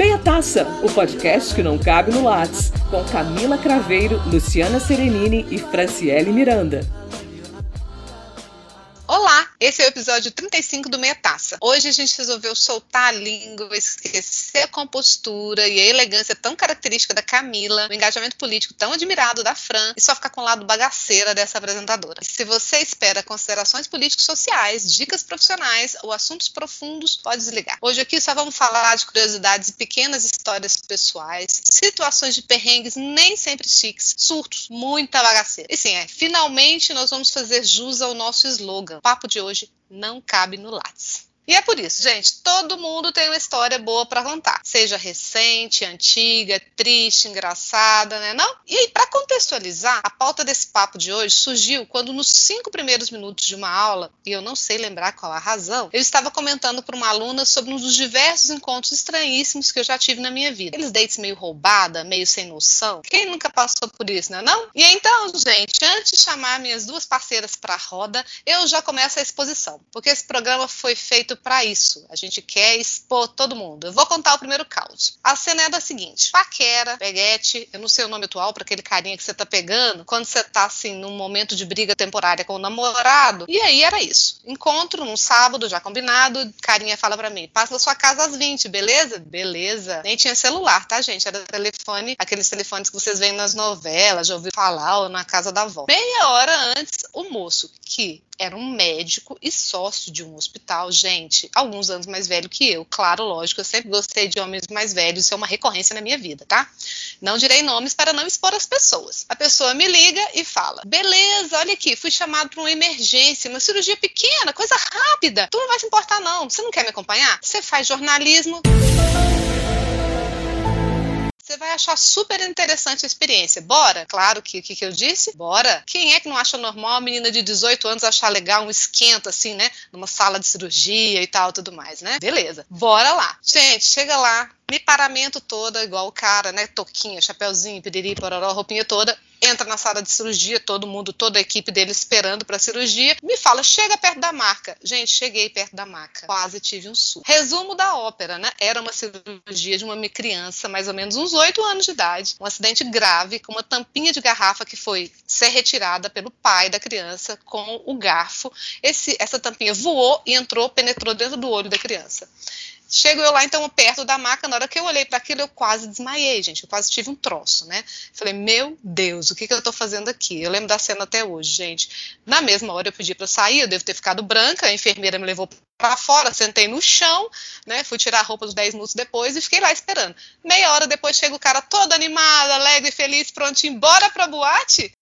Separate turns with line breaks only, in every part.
Meia Taça, o podcast que não cabe no Lattes, com Camila Craveiro, Luciana Serenini e Franciele Miranda.
Olá, esse é o episódio 35 do Meia Taça. Hoje a gente resolveu soltar a língua, esquecer a compostura e a elegância tão característica da Camila, o engajamento político tão admirado da Fran e só ficar com o lado bagaceira dessa apresentadora. Se você espera considerações políticos sociais, dicas profissionais ou assuntos profundos, pode desligar. Hoje aqui só vamos falar de curiosidades e pequenas histórias pessoais, situações de perrengues nem sempre chiques, surtos, muita bagaceira. E sim, é, finalmente nós vamos fazer jus ao nosso slogan o papo de hoje não cabe no Lattes. E é por isso, gente, todo mundo tem uma história boa para contar, seja recente, antiga, triste, engraçada, né? Não? E para contextualizar, a pauta desse papo de hoje surgiu quando nos cinco primeiros minutos de uma aula, e eu não sei lembrar qual a razão, eu estava comentando para uma aluna sobre um dos diversos encontros estranhíssimos que eu já tive na minha vida. Aqueles dates meio roubada, meio sem noção. Quem nunca passou por isso, né? Não? E então, gente, antes de chamar minhas duas parceiras para a roda, eu já começo a exposição, porque esse programa foi feito para isso. A gente quer expor todo mundo. Eu vou contar o primeiro caos. A cena é da seguinte: paquera, peguete, eu não sei o nome atual para aquele carinha que você tá pegando, quando você tá assim num momento de briga temporária com o namorado. E aí era isso. Encontro num sábado já combinado, carinha fala para mim: "Passa na sua casa às 20, beleza?" Beleza. Nem tinha celular, tá, gente? Era telefone, aqueles telefones que vocês veem nas novelas, já ouviu falar ou na casa da avó. Meia hora antes, o moço que era um médico e sócio de um hospital, gente, alguns anos mais velho que eu. Claro, lógico, eu sempre gostei de homens mais velhos, isso é uma recorrência na minha vida, tá? Não direi nomes para não expor as pessoas. A pessoa me liga e fala: beleza, olha aqui, fui chamado para uma emergência, uma cirurgia pequena, coisa rápida. Tu não vai se importar, não. Você não quer me acompanhar? Você faz jornalismo você vai achar super interessante a experiência. Bora? Claro que o que, que, eu disse? Bora. Quem é que não acha normal a menina de 18 anos achar legal um esquento assim, né? Numa sala de cirurgia e tal, tudo mais, né? Beleza. Bora lá. Gente, chega lá, me paramento toda, igual o cara, né? Toquinha, chapéuzinho, piriri, pororó, roupinha toda entra na sala de cirurgia, todo mundo, toda a equipe dele esperando para a cirurgia, me fala, chega perto da maca. Gente, cheguei perto da maca, quase tive um surto. Resumo da ópera, né? Era uma cirurgia de uma criança, mais ou menos uns 8 anos de idade, um acidente grave com uma tampinha de garrafa que foi ser retirada pelo pai da criança com o garfo. Esse, essa tampinha voou e entrou, penetrou dentro do olho da criança. Chego eu lá, então, perto da maca, na hora que eu olhei para aquilo, eu quase desmaiei, gente. Eu quase tive um troço, né? Falei, meu Deus, o que, que eu tô fazendo aqui? Eu lembro da cena até hoje, gente. Na mesma hora eu pedi para sair, eu devo ter ficado branca, a enfermeira me levou para fora, sentei no chão, né? Fui tirar a roupa uns 10 minutos depois e fiquei lá esperando. Meia hora depois chega o cara todo animado, alegre, feliz, pronto, embora pra boate.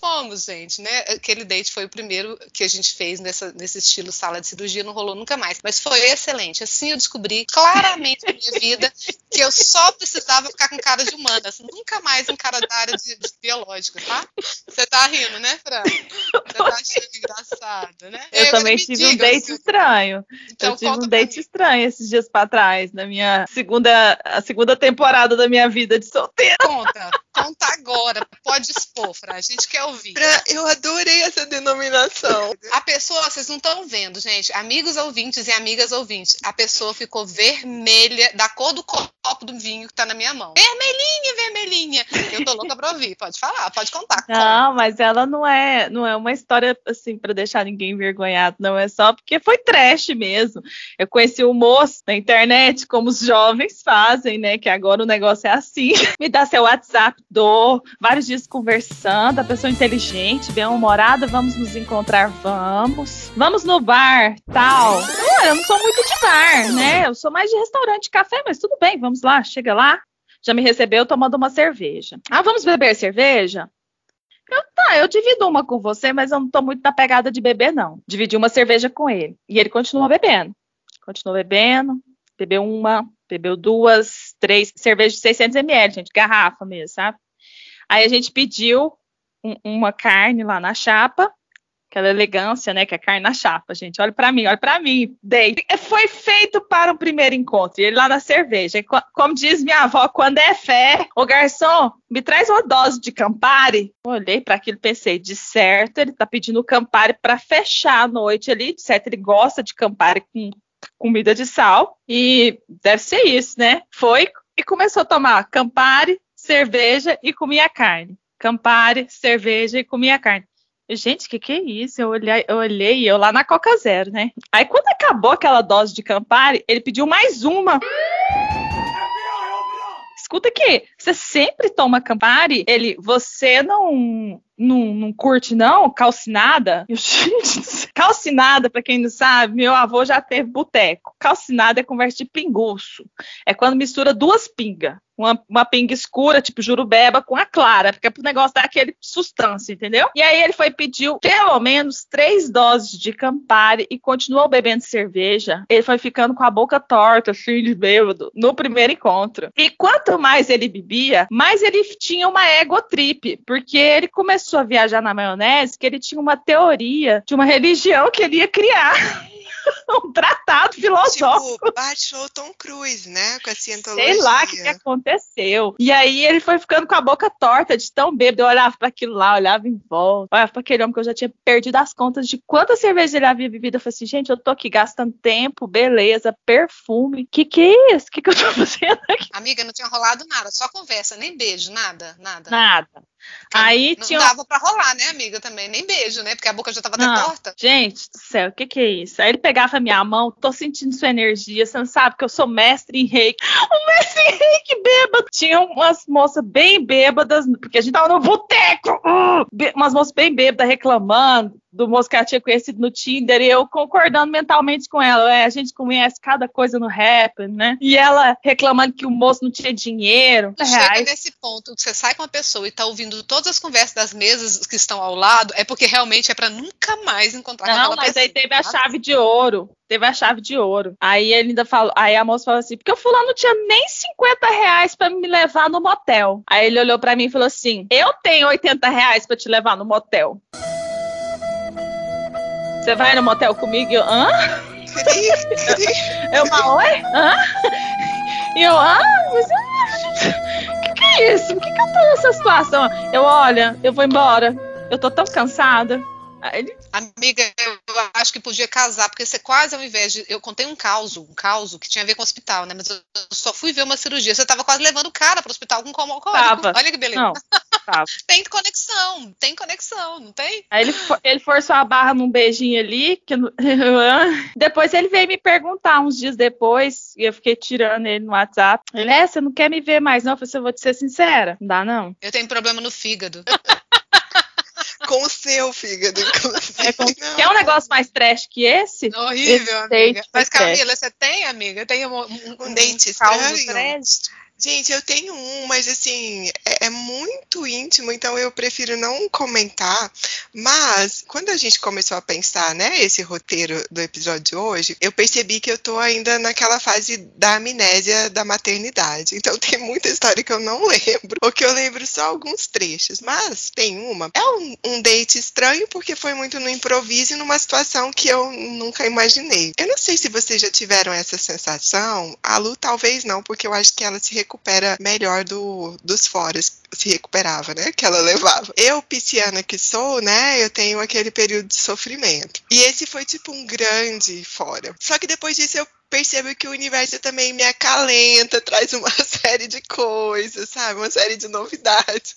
Fomos, gente, né? Aquele date foi o primeiro que a gente fez nessa, nesse estilo sala de cirurgia, não rolou nunca mais. Mas foi excelente. Assim eu descobri claramente na minha vida que eu só precisava ficar com cara de humanas, nunca mais um cara da área de, de biológica, tá? Você tá rindo, né, Fran? Você tá achando engraçado, né?
Eu, eu também tive diga, um date estranho. Então, eu tive um date estranho esses dias para trás, na minha segunda, a segunda temporada da minha vida de solteira.
Conta, conta agora. Pode expor, Fran. A gente quer ouvir.
Eu adorei essa denominação.
A pessoa, vocês não estão vendo, gente. Amigos ouvintes e amigas ouvintes, a pessoa ficou vermelha, da cor do copo do vinho que tá na minha mão. Vermelhinha, vermelhinha. Eu tô louca pra ouvir. Pode falar, pode contar.
Não, mas ela não é, não é uma história assim para deixar ninguém envergonhado, não é só porque foi trash mesmo. Eu conheci o um moço na internet, como os jovens fazem, né? Que agora o negócio é assim. Me dá seu WhatsApp, vários dias conversando, a pessoa inteligente, bem-humorada, vamos nos encontrar, vamos. Vamos no bar, tal. Eu não sou muito de bar, né? Eu sou mais de restaurante, café, mas tudo bem, vamos lá, chega lá. Já me recebeu tomando uma cerveja. Ah, vamos beber cerveja? Eu, tá, eu divido uma com você, mas eu não tô muito na pegada de beber, não. Dividi uma cerveja com ele. E ele continua bebendo. Continuou bebendo, bebeu uma, bebeu duas, três, cerveja de 600 ml, gente, garrafa mesmo, sabe? Aí a gente pediu um, uma carne lá na chapa, aquela elegância, né, que é carne na chapa, gente. Olha para mim, olha para mim, dei. Foi feito para o primeiro encontro. E ele lá na cerveja, como diz minha avó, quando é fé, o garçom, me traz uma dose de Campari. Olhei para aquilo, pensei, de certo, ele tá pedindo Campari para fechar a noite ali, de certo, ele gosta de Campari com comida de sal e deve ser isso, né? Foi e começou a tomar Campari, cerveja e comia carne. Campari, cerveja e comia carne. Gente, o que, que é isso? Eu olhei, eu olhei, eu lá na Coca Zero, né? Aí quando acabou aquela dose de Campari, ele pediu mais uma. Escuta aqui, você sempre toma Campari? Ele, você não não, não curte, não? Calcinada? Eu, gente, calcinada, para quem não sabe, meu avô já teve boteco. Calcinada é conversa de pinguço. É quando mistura duas pingas uma, uma pinga escura, tipo jurubeba, com a clara, porque pro negócio dar aquele sustância, entendeu? E aí ele foi pediu pelo menos três doses de Campari e continuou bebendo cerveja. Ele foi ficando com a boca torta, assim, de bêbado, no primeiro encontro. E quanto mais ele bebia, mais ele tinha uma ego trip, porque ele começou a viajar na maionese, que ele tinha uma teoria de uma religião que ele ia criar. um tratado filosófico.
Tipo, baixou Tom Cruise, né? Com a cientologia.
Sei lá o que, que, aconteceu. E aí ele foi ficando com a boca torta de tão bêbado. Eu olhava para aquilo lá, olhava em volta, olhava para aquele homem que eu já tinha perdido as contas de quanta cerveja ele havia bebido. Eu falei assim, gente, eu tô aqui gastando tempo, beleza, perfume. Que que é isso? Que que eu tô fazendo aqui?
Amiga, não tinha rolado nada, só conversa, nem beijo, nada, nada.
Nada. Aí
não
tinha.
dava pra rolar, né, amiga, também, nem beijo, né, porque a boca já tava até torta.
Gente do céu, o que que é isso? Aí ele pegava a minha mão, tô sentindo sua energia, você não sabe que eu sou mestre em reiki. O mestre em reiki bêbado. Tinha umas moças bem bêbadas, porque a gente tava no boteco, uh, umas moças bem bêbadas reclamando do moço que ela tinha conhecido no Tinder e eu concordando mentalmente com ela. É, a gente conhece cada coisa no rap, né? E ela reclamando que o moço não tinha dinheiro.
Chega reais. nesse ponto que você sai com uma pessoa e tá ouvindo todas as conversas das mesas que estão ao lado, é porque realmente é para nunca mais encontrar
não, mas
pessoa.
aí teve a chave de ouro. Teve a chave de ouro. Aí ele ainda falou, aí a moça falou assim, porque o fulano não tinha nem 50 reais pra me levar no motel. Aí ele olhou para mim e falou assim: Eu tenho 80 reais pra te levar no motel. Você vai no motel comigo? Eu, hã? eu, uma oi? Hã? E eu, hã? o que, que é isso? Por que, que eu tô nessa situação? Eu, olha, eu vou embora. Eu tô tão cansada. Ele...
Amiga, eu acho que podia casar, porque você quase ao invés de. Eu contei um caos, um caos que tinha a ver com o hospital, né? Mas eu só fui ver uma cirurgia. Você tava quase levando o cara pro hospital com coma alcoólico. Olha que beleza.
Não, tava.
tem conexão, tem conexão, não tem?
Aí ele, ele forçou a barra num beijinho ali. Que... depois ele veio me perguntar uns dias depois, e eu fiquei tirando ele no WhatsApp. Ele, é, você não quer me ver mais, não? Eu falei, eu vou te ser sincera. Não dá, não.
Eu tenho problema no fígado.
com o seu fígado, inclusive.
É, com... Quer um negócio mais trash que esse?
Horrível, esse amiga. Mas Camila, você tem, amiga? Tem um,
um, um dente estranho? Gente, eu tenho um, mas assim, é, é, muito íntimo, então eu prefiro não comentar. Mas, quando a gente começou a pensar, né, esse roteiro do episódio de hoje, eu percebi que eu tô ainda naquela fase da amnésia da maternidade. Então tem muita história que eu não lembro, ou que eu lembro só alguns trechos. Mas tem uma. É um, um date estranho porque foi muito no improviso e numa situação que eu nunca imaginei. Eu não sei se vocês já tiveram essa sensação. A Lu talvez não, porque eu acho que ela se recupera melhor do, dos foras se recuperava, né? Que ela levava. Eu, pisciana que sou, né? Eu tenho aquele período de sofrimento. E esse foi tipo um grande fora. Só que depois disso eu percebo que o universo também me acalenta, traz uma série de coisas, sabe? Uma série de novidades.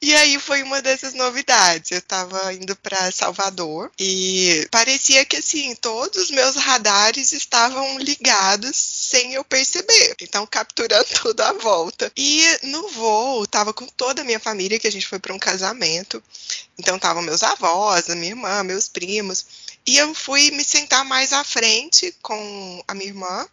E aí foi uma dessas novidades. Eu tava indo para Salvador e parecia que assim, todos os meus radares estavam ligados sem eu perceber. Então, capturando tudo à volta. E no voo, tava com toda a minha família, que a gente foi para um casamento. Então, estavam meus avós, a minha irmã, meus primos. E eu fui me sentar mais à frente com a minha irmã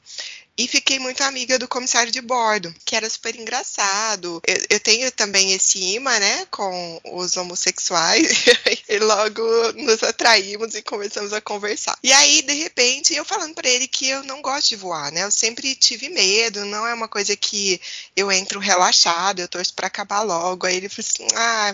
e fiquei muito amiga do comissário de bordo, que era super engraçado. Eu, eu tenho também esse imã, né, com os homossexuais, e logo nos atraímos e começamos a conversar. E aí, de repente, eu falando para ele que eu não gosto de voar, né, eu sempre tive medo, não é uma coisa que eu entro relaxado, eu torço para acabar logo. Aí ele falou assim: ah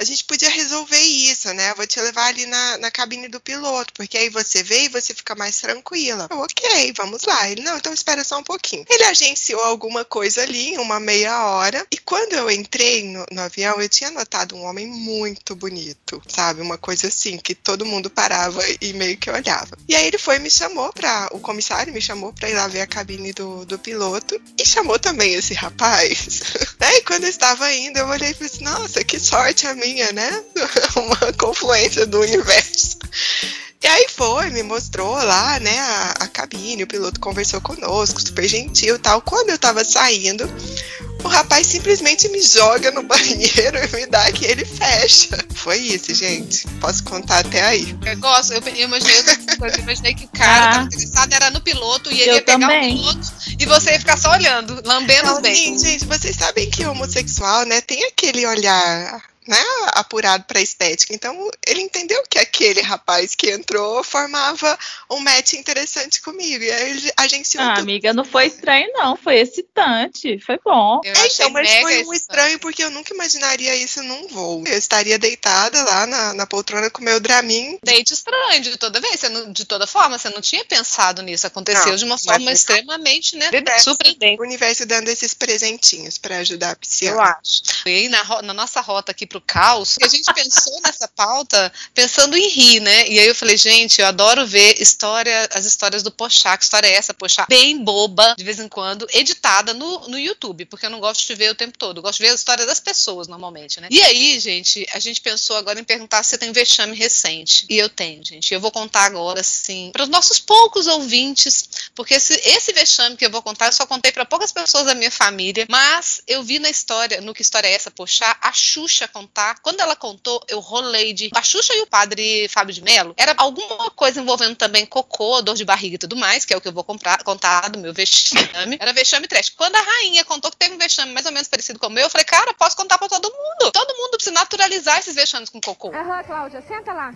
a gente podia resolver isso, né? Vou te levar ali na, na cabine do piloto, porque aí você vê e você fica mais tranquila. Eu, ok, vamos lá. Ele, não, então espera só um pouquinho. Ele agenciou alguma coisa ali, uma meia hora, e quando eu entrei no, no avião, eu tinha notado um homem muito bonito, sabe? Uma coisa assim, que todo mundo parava e meio que olhava. E aí ele foi e me chamou para o comissário me chamou para ir lá ver a cabine do, do piloto e chamou também esse rapaz. E quando eu estava indo, eu olhei e falei assim, nossa, que sorte a minha, né? Uma confluência do universo. E aí foi, me mostrou lá, né, a, a cabine, o piloto conversou conosco, super gentil e tal. Quando eu tava saindo, o rapaz simplesmente me joga no banheiro e me dá que ele fecha. Foi isso, gente. Posso contar até aí.
Eu gosto, eu, imaginei, eu imaginei que o cara ah, interessado era no piloto e ele ia pegar também. o piloto e você ia ficar só olhando, lambendo os dentes.
Gente, vocês sabem que homossexual, né, tem aquele olhar né, apurado para estética. Então, ele entendeu que aquele rapaz que entrou formava um match interessante comigo. E aí ele agenciou.
Ah, tudo. amiga, não foi estranho, não. Foi excitante. Foi bom.
Eu é, então, mas foi um estranho porque eu nunca imaginaria isso num voo. Eu estaria deitada lá na, na poltrona com meu Dramin.
Deite estranho de toda vez. Não, de toda forma, você não tinha pensado nisso. Aconteceu não, de uma forma extremamente, né? Surpreendente.
O universo dando esses presentinhos para ajudar a pisciana.
Eu acho. E aí, na, na nossa rota aqui pro caos. E a gente pensou nessa pauta pensando em rir, né? E aí eu falei, gente, eu adoro ver história, as histórias do Pochá, que história é essa, Pochá? Bem boba, de vez em quando, editada no, no YouTube, porque eu não gosto de ver o tempo todo, eu gosto de ver a história das pessoas normalmente, né? E aí, gente, a gente pensou agora em perguntar se tem vexame recente. E eu tenho, gente. Eu vou contar agora, assim, para os nossos poucos ouvintes, porque esse, esse vexame que eu vou contar, eu só contei para poucas pessoas da minha família, mas eu vi na história, no que história é essa, Pochá, a Xuxa contar. Quando ela contou, eu rolei de. A Xuxa e o padre Fábio de Mello era alguma coisa envolvendo também cocô, dor de barriga e tudo mais, que é o que eu vou comprar, contar do meu vexame. Era vexame trash. Quando a rainha contou que teve um vexame mais ou menos parecido com o meu, eu falei, cara, posso contar pra todo mundo. Todo mundo precisa naturalizar esses vexames com cocô.
Aham, Cláudia, senta lá.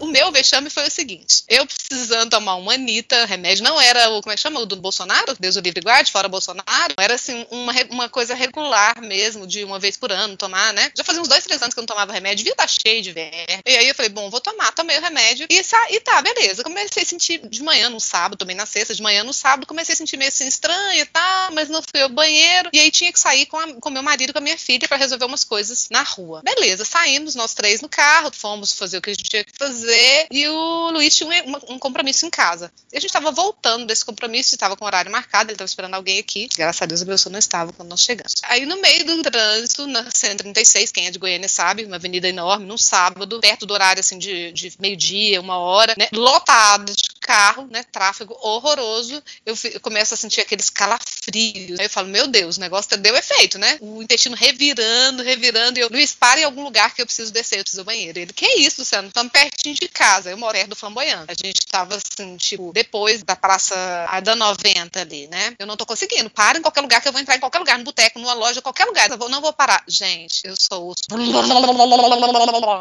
O meu vexame foi o seguinte: eu precisando tomar uma Anitta, remédio, não era o, como é que chama? O do Bolsonaro, Deus o livre guarde, fora Bolsonaro, era assim, uma, uma coisa regular mesmo, de uma vez por ano tomar, né? Já fazia uns dois, três anos que eu não tomava remédio, estar tá cheio de verme. E aí eu falei, bom, vou tomar, tomei o remédio e, e tá, beleza. Comecei a sentir de manhã no sábado, tomei na sexta, de manhã no sábado, comecei a sentir meio assim estranho e tá, mas não fui ao banheiro. E aí tinha que sair com, a, com meu marido, com a minha filha, para resolver umas coisas na rua. Beleza, saímos nós três no carro, fomos fazer o que a gente tinha que fazer e o Luiz tinha um, um compromisso em casa. E a gente estava voltando desse compromisso, estava com o horário marcado, ele estava esperando alguém aqui. Graças a Deus, o meu não estava quando nós chegamos. Aí, no meio do trânsito, na 136, quem é de Goiânia sabe, uma avenida enorme, num sábado, perto do horário assim de, de meio-dia, uma hora, né? Lotado de carro, né? Tráfego horroroso. Eu, eu, começo a sentir aqueles calafrios. Aí eu falo, meu Deus, o negócio deu efeito, né? O intestino revirando, revirando. E eu, Luiz, para em algum lugar que eu preciso descer, eu preciso do banheiro. Ele, que isso, Luciano? Estamos pertinho de casa. Eu moro perto do Flamboyant. A gente tava assim, tipo, depois da praça da 90 ali, né? Eu não tô conseguindo. Para em qualquer lugar que eu vou entrar em qualquer lugar, no boteco, numa loja, qualquer lugar. Eu vou, não vou parar. Gente, eu sou.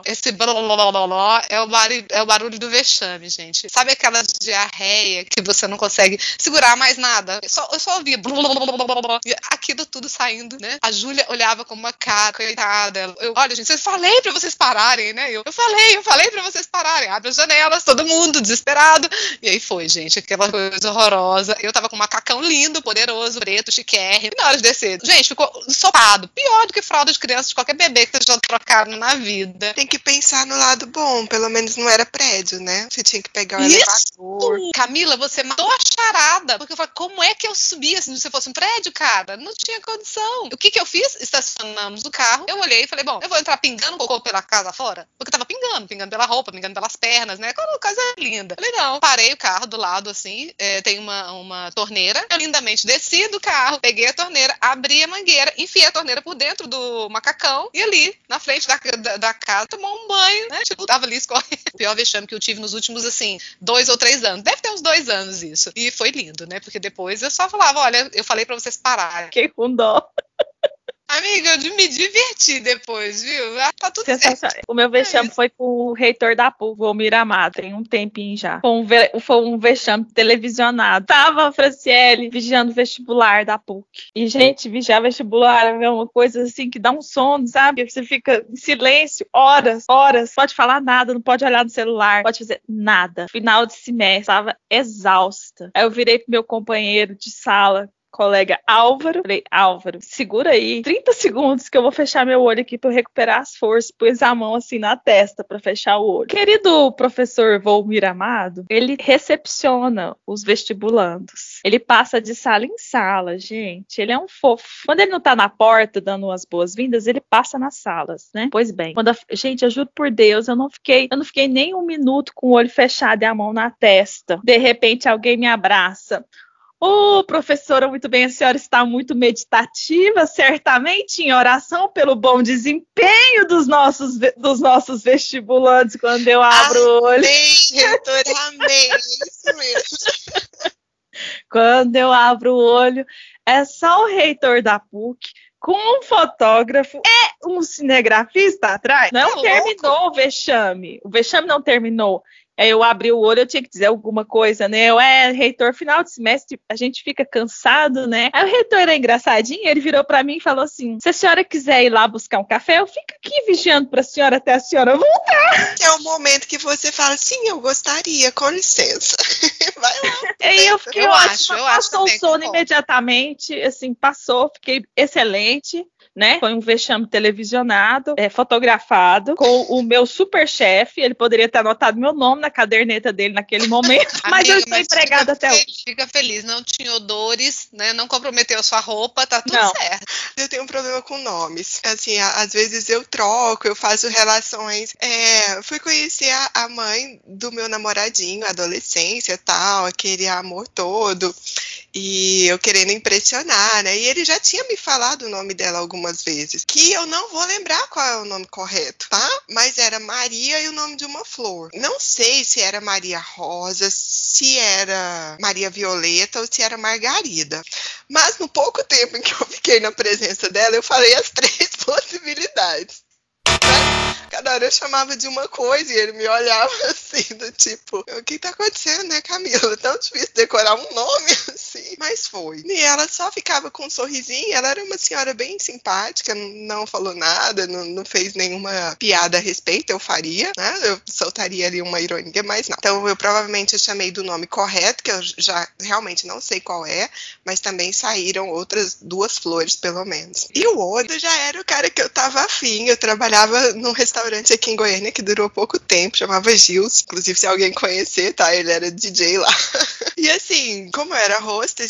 Esse é o, barulho, é o barulho do vexame, gente. Sabe aquela diarreia que você não consegue segurar mais nada? Eu só, eu só ouvia aquilo tudo saindo, né? A Júlia olhava com uma cara, coitada. Eu, olha, gente, eu falei pra vocês pararem, né? Eu, eu falei, eu falei pra vocês pararem. Abre a janela, todo mundo desesperado. E aí foi, gente, aquela coisa horrorosa. Eu tava com um macacão lindo, poderoso, preto, chiquérrimo. E na hora de descer, gente, ficou ensopado. Pior do que fralda de criança de qualquer bebê que vocês já trocaram na vida.
Tem que pensar no lado bom, pelo menos não era prédio, né? Você tinha que pegar o Isso. elevador.
Camila, você matou a charada. Porque eu falei, como é que eu subia assim, se fosse um prédio, cara? Não tinha condição. O que que eu fiz? Estacionamos o carro. Eu olhei e falei, bom, eu vou entrar pingando cocô pela casa fora? Porque tava pingando, pingando pela roupa, pingando pelas pernas, né? coisa linda. Falei, não, parei o carro do lado, assim, é, tem uma, uma torneira. Eu lindamente desci do carro, peguei a torneira, abri a mangueira, enfiei a torneira por dentro do macacão e ali, na frente da, da, da casa, tomou um banho, né? Tipo, tava ali escorrendo. O pior vexame que eu tive nos últimos, assim, dois ou três anos. Deve ter uns dois anos isso. E foi lindo, né? Porque depois eu só falava, olha, eu falei para vocês pararem.
Fiquei com dó.
Amiga, eu me diverti depois, viu? Ah, tá tudo certo.
O meu vexame é foi com o reitor da PUC, o Miramar, tem um tempinho já. Foi um, ve foi um vexame televisionado. Tava a Franciele vigiando o vestibular da PUC. E, gente, vigiar vestibular é uma coisa assim que dá um sono, sabe? Você fica em silêncio horas, horas. Pode falar nada, não pode olhar no celular, pode fazer nada. Final de semestre, estava exausta. Aí eu virei pro meu companheiro de sala, colega Álvaro. Falei, Álvaro, segura aí 30 segundos que eu vou fechar meu olho aqui para recuperar as forças. Pus a mão assim na testa para fechar o olho. Querido professor Volmir Amado, ele recepciona os vestibulandos. Ele passa de sala em sala, gente. Ele é um fofo. Quando ele não tá na porta dando as boas-vindas, ele passa nas salas, né? Pois bem, quando a... gente, eu juro por Deus, eu não fiquei, eu não fiquei nem um minuto com o olho fechado e a mão na testa. De repente alguém me abraça. Ô, oh, professora, muito bem, a senhora está muito meditativa, certamente em oração pelo bom desempenho dos nossos, dos nossos vestibulantes quando eu abro amém, o olho.
Amém, reitora, amém, é isso mesmo.
quando eu abro o olho, é só o reitor da PUC com um fotógrafo e um cinegrafista atrás. Não tá terminou o vexame. O vexame não terminou. Aí eu abri o olho, eu tinha que dizer alguma coisa, né? Eu, é, reitor, final de semestre, a gente fica cansado, né? Aí o reitor era engraçadinho, ele virou para mim e falou assim: se a senhora quiser ir lá buscar um café, eu fico aqui vigiando pra senhora até a senhora voltar.
É o momento que você fala, sim, eu gostaria, com licença. Vai lá.
Aí eu fiquei eu ótima, acho, eu passou o sono imediatamente, assim, passou, fiquei excelente né? Foi um vexame televisionado, é, fotografado, com o meu super chefe. Ele poderia ter anotado meu nome na caderneta dele naquele momento, mas Amiga, eu estou empregada até
hoje. Fica feliz, não tinha odores, né? Não comprometeu a sua roupa, tá tudo não. certo.
Eu tenho um problema com nomes. Assim, às vezes eu troco, eu faço relações. É, fui conhecer a, a mãe do meu namoradinho, adolescência e tal, aquele amor todo e eu querendo impressionar, né? E ele já tinha me falado o nome dela algumas vezes, que eu não vou lembrar qual é o nome correto, tá? Mas era Maria e o nome de uma flor. Não sei se era Maria Rosa, se era Maria Violeta ou se era Margarida. Mas no pouco tempo em que eu fiquei na presença dela, eu falei as três possibilidades. Cada hora eu chamava de uma coisa e ele me olhava assim, do tipo, o que tá acontecendo, né, Camila? É tão difícil decorar um nome assim. Mas foi. E ela só ficava com um sorrisinho. Ela era uma senhora bem simpática, não falou nada, não, não fez nenhuma piada a respeito. Eu faria, né? Eu soltaria ali uma ironia, mas não. Então eu provavelmente eu chamei do nome correto, que eu já realmente não sei qual é, mas também saíram outras duas flores, pelo menos. E o outro já era o cara que eu tava afim. Eu trabalhava num restaurante aqui em Goiânia que durou pouco tempo, chamava Gils. Inclusive, se alguém conhecer, tá? Ele era DJ lá. e assim, como eu era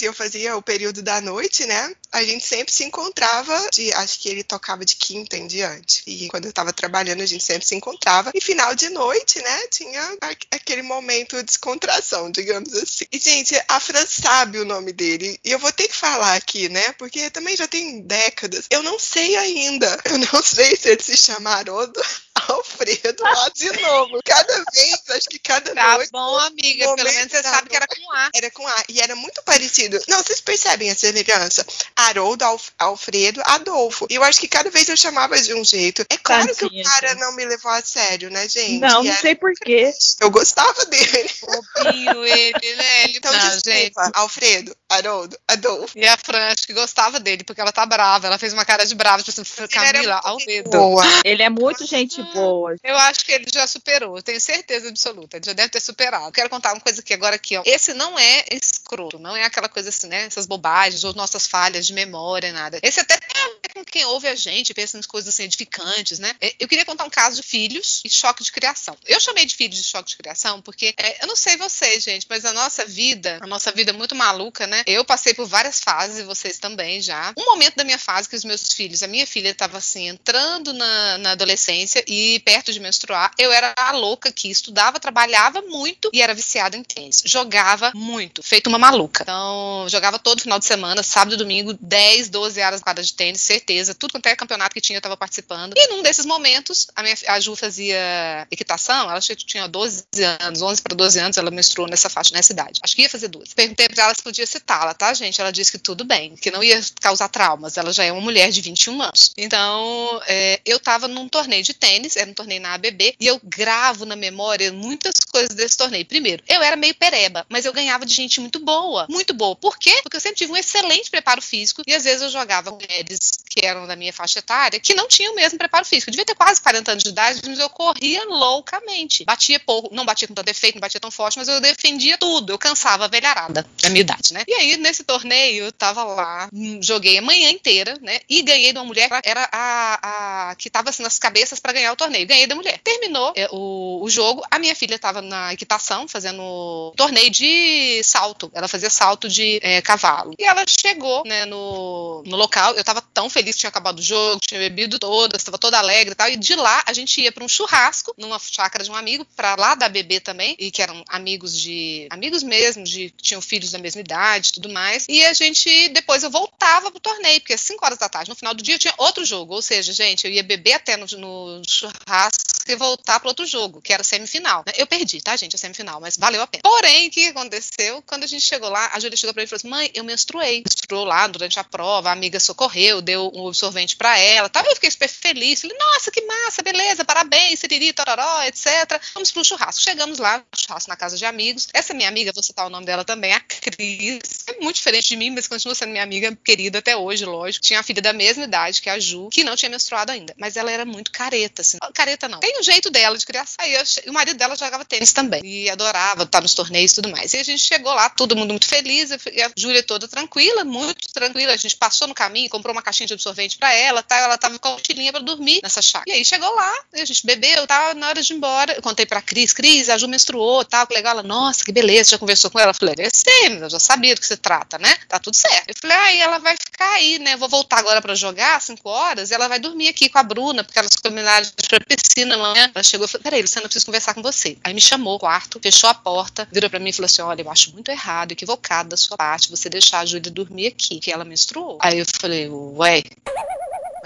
e eu fazia o período da noite, né? A gente sempre se encontrava, de, acho que ele tocava de quinta em diante. E quando eu tava trabalhando, a gente sempre se encontrava. E final de noite, né? Tinha aquele momento de descontração, digamos assim. E, gente, a Fran sabe o nome dele. E eu vou ter que falar aqui, né? Porque também já tem décadas. Eu não sei ainda. Eu não sei se ele se chama Haroldo Alfredo lá de novo. Cada vez, acho que cada
tá
noite.
Tá bom, amiga. Pelo menos você sabe que era com A.
Era com A. E era muito parecido. Não, vocês percebem a semelhança? Haroldo, Alf, Alfredo, Adolfo. E eu acho que cada vez eu chamava de um jeito. É claro Tadinha, que o cara gente. não me levou a sério, né, gente?
Não, não sei porquê.
Eu gostava dele.
Bobinho ele, né? Ele
então, não, desculpa, gente. Alfredo, Haroldo, Adolfo.
E a Fran, acho que gostava dele, porque ela tá brava. Ela fez uma cara de brava, tipo assim, Camila, Alfredo. Boa.
Ele é muito gente boa.
Eu acho que ele já superou, tenho certeza absoluta. Ele já deve ter superado. Quero contar uma coisa aqui agora aqui, ó. Esse não é escroto, não é aquela coisa assim, né? Essas bobagens ou nossas falhas de memória, nada. Esse até tem a ver com quem ouve a gente, pensa em coisas assim edificantes, né? É, eu queria contar um caso de filhos e choque de criação. Eu chamei de filhos de choque de criação porque é, eu não sei vocês, gente, mas a nossa vida, a nossa vida é muito maluca, né? Eu passei por várias fases, e vocês também já. Um momento da minha fase que os meus filhos, a minha filha estava assim, entrando na, na adolescência e perto perto de menstruar, eu era a louca que estudava, trabalhava muito e era viciada em tênis. Jogava muito, feito uma maluca. Então, jogava todo final de semana, sábado e domingo, 10, 12 horas para de tênis, certeza. Tudo quanto é campeonato que tinha, eu estava participando. E num desses momentos, a, minha, a Ju fazia equitação, ela tinha 12 anos, 11 para 12 anos, ela menstruou nessa faixa, nessa idade. Acho que ia fazer 12. Perguntei para ela se podia citá-la, tá, gente? Ela disse que tudo bem, que não ia causar traumas. Ela já é uma mulher de 21 anos. Então, é, eu estava num torneio de tênis, era um torneio na ABB, e eu gravo na memória muitas coisas desse torneio. Primeiro, eu era meio pereba, mas eu ganhava de gente muito boa, muito boa. Por quê? Porque eu sempre tive um excelente preparo físico e às vezes eu jogava com mulheres que eram da minha faixa etária que não tinham o mesmo preparo físico. Eu devia ter quase 40 anos de idade, mas eu corria loucamente. Batia pouco, não batia com tanto efeito, não batia tão forte, mas eu defendia tudo. Eu cansava a velharada da minha idade, né? E aí, nesse torneio, eu tava lá, joguei a manhã inteira, né? E ganhei de uma mulher que era a, a que tava assim, nas cabeças para ganhar o torneio. Ganhei da mulher. Terminou é, o, o jogo, a minha filha tava na equitação, fazendo torneio de salto. Ela fazia salto de é, cavalo. E ela chegou, né, no, no local. Eu tava tão feliz que tinha acabado o jogo, tinha bebido todas, estava toda alegre e tal. E de lá a gente ia para um churrasco numa chácara de um amigo, para lá da bebê também, e que eram amigos de. amigos mesmo, de que tinham filhos da mesma idade tudo mais. E a gente, depois eu voltava pro torneio, porque às 5 horas da tarde, no final do dia, tinha outro jogo. Ou seja, gente, eu ia beber até no, no churrasco e voltar para outro jogo, que era semifinal. Eu perdi, tá, gente, a semifinal, mas valeu a pena. Porém, o que aconteceu? Quando a gente chegou lá, a Júlia chegou para mim e falou assim: mãe, eu menstruei. Menstruou lá durante a prova, a amiga socorreu, deu um absorvente para ela. Tá? Eu fiquei super feliz. Falei, nossa, que massa, beleza, parabéns, siriri, tororó, etc. Vamos pro churrasco. Chegamos lá, churrasco na casa de amigos. Essa minha amiga, vou citar o nome dela também, a Cris. É muito diferente de mim, mas continua sendo minha amiga querida até hoje, lógico. Tinha a filha da mesma idade que a Ju, que não tinha menstruado ainda. Mas ela era muito careta, assim. Careta não. Tem o jeito dela de criação. Aí eu, o marido dela jogava tênis também. E adorava estar nos torneios e tudo mais. E a gente chegou lá, todo mundo muito feliz. E a Júlia toda tranquila, muito tranquila. A gente passou no caminho, comprou uma caixinha de absorvente para ela, tá? Ela tava com a mochilinha pra dormir nessa chácara. E aí chegou lá, a gente bebeu, tava na hora de ir embora. Eu contei pra Cris, Cris, a Ju menstruou, tal, que legal. Ela, nossa, que beleza, já conversou com ela? Eu falei, é sim, eu já sabia do que se trata, né? Tá tudo certo. Eu falei, aí ah, ela vai ficar aí, né? Vou voltar agora para jogar, 5 horas, e ela vai dormir aqui com a Bruna, porque elas combinaram pra piscina amanhã. Ela chegou e falou, peraí, Luciana, eu preciso conversar com você. Aí me chamou quarto, fechou a porta, virou pra mim e falou assim: olha, eu acho muito errado, equivocado da sua parte, você deixar a Júlia dormir aqui, que ela menstruou. Aí eu falei, ué.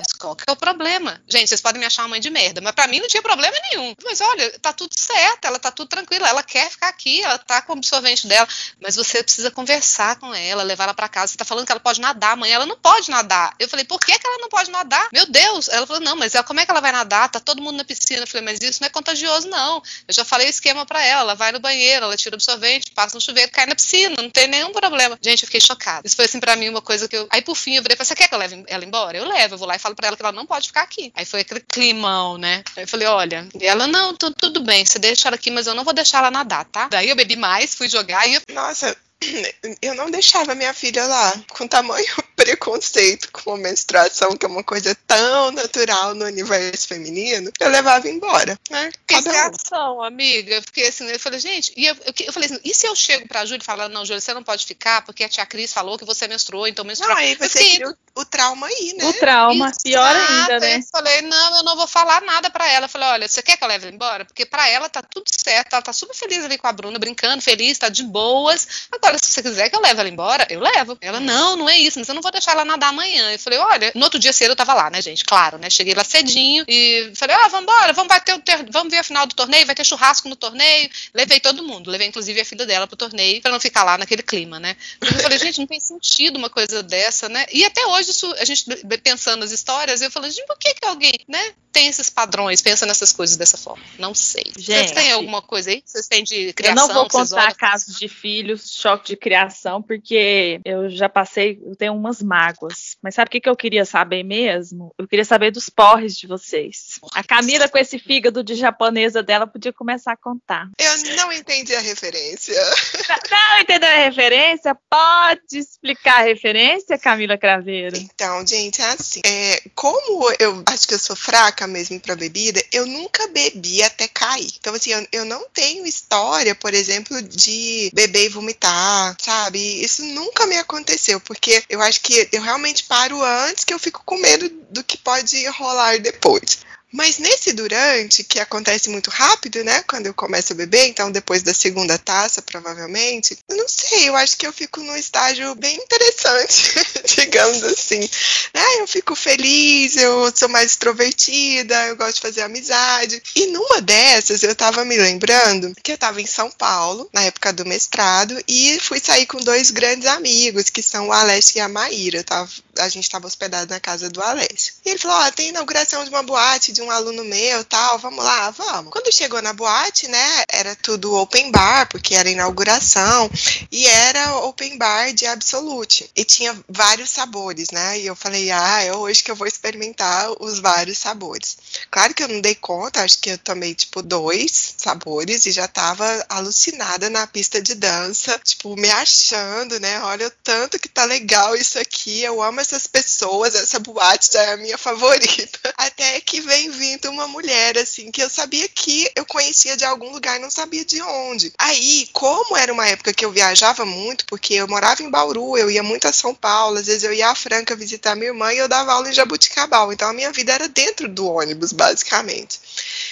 Mas qual que é o problema? Gente, vocês podem me achar uma mãe de merda, mas para mim não tinha problema nenhum. Mas olha, tá tudo certo, ela tá tudo tranquila, ela quer ficar aqui, ela tá com o absorvente dela, mas você precisa conversar com ela, levar ela para casa. Você tá falando que ela pode nadar, amanhã ela não pode nadar. Eu falei, por que, que ela não pode nadar? Meu Deus! Ela falou, não, mas ela, como é que ela vai nadar? Tá todo mundo na piscina. Eu falei, mas isso não é contagioso, não. Eu já falei o esquema para ela, ela vai no banheiro, ela tira o absorvente, passa no chuveiro, cai na piscina, não tem nenhum problema. Gente, eu fiquei chocada. Isso foi assim para mim uma coisa que eu. Aí por fim eu falei, você quer que eu leve ela embora? Eu levo, eu vou lá e falo para ela que ela não pode ficar aqui. Aí foi aquele climão, né? Aí eu falei, olha, e ela, não, tudo bem, você deixa ela aqui, mas eu não vou deixar ela nadar, tá? Daí eu bebi mais, fui jogar e eu...
Nossa, eu não deixava minha filha lá, com tamanho preconceito com a menstruação, que é uma coisa tão natural no universo feminino, eu levava embora. Né?
Cada um. amiga. Eu fiquei assim, eu falei, gente, e eu, eu, eu, falei assim, e se eu chego pra Júlia e falar, não, Júlia, você não pode ficar, porque a tia Cris falou que você menstruou, então menstruou.
Não, aí você fiquei... o, o, trauma aí, né?
O trauma, Exato. pior ainda, né?
Eu falei, não, eu não vou falar nada pra ela. Eu falei, olha, você quer que eu leve ela embora? Porque pra ela tá tudo certo, ela tá super feliz ali com a Bruna, brincando, feliz, tá de boas. Agora, se você quiser que eu leve ela embora, eu levo. Ela, não, não é isso, mas eu não vou deixar ela nadar amanhã. Eu falei, olha, no outro dia cedo eu tava lá, né, gente? Claro, né? Cheguei lá cedinho e falei, oh, vambora, vamos, bater o ter... vamos ver a final do torneio, vai ter churrasco no torneio. Levei todo mundo, levei inclusive a filha dela pro torneio, para não ficar lá naquele clima, né? Eu falei, gente, não tem sentido uma coisa dessa, né? E até hoje, isso, a gente pensando nas histórias, eu falei, gente, por que que alguém, né, tem esses padrões, pensa nessas coisas dessa forma? Não sei. Gente, Vocês têm alguma coisa aí? Vocês têm de criação?
Eu não vou contar casos de filhos, choque de criação, porque eu já passei, eu tenho umas mágoas. Mas sabe o que, que eu queria saber mesmo? Eu queria saber dos porres de vocês. A Camila, com esse fígado de japonesa dela, podia começar a contar.
Eu não entendi a referência.
Não entendeu a referência? Pode explicar a referência, Camila Craveiro?
Então, gente, é assim. É, como eu acho que eu sou fraca mesmo para bebida, eu nunca bebi até cair. Então, assim, eu, eu não tenho história, por exemplo, de beber e vomitar, sabe? Isso nunca me aconteceu, porque eu acho que eu realmente paro antes que eu fico com medo do que pode rolar depois. Mas nesse durante, que acontece muito rápido, né? Quando eu começo a beber, então depois da segunda taça, provavelmente, eu não sei, eu acho que eu fico num estágio bem interessante, digamos assim. Né? Eu fico feliz, eu sou mais extrovertida, eu gosto de fazer amizade. E numa dessas, eu tava me lembrando que eu tava em São Paulo, na época do mestrado, e fui sair com dois grandes amigos, que são o Alessio e a Maíra. Tava, a gente estava hospedado na casa do Alessio. E ele falou: oh, tem inauguração de uma boate de um aluno meu tal, vamos lá, vamos. Quando chegou na boate, né, era tudo open bar, porque era inauguração, e era open bar de Absolute. E tinha vários sabores, né? E eu falei: ah, é hoje que eu vou experimentar os vários sabores. Claro que eu não dei conta, acho que eu tomei tipo dois sabores e já tava alucinada na pista de dança, tipo, me achando, né? Olha o tanto que tá legal isso aqui, eu amo essas pessoas, essa boate já é a minha favorita. Até que vem vindo uma mulher, assim, que eu sabia que eu conhecia de algum lugar e não sabia de onde. Aí, como era uma época que eu viajava muito, porque eu morava em Bauru, eu ia muito a São Paulo, às vezes eu ia a Franca visitar minha irmã e eu dava aula em Jabuticabal. Então a minha vida era dentro do ônibus, basicamente.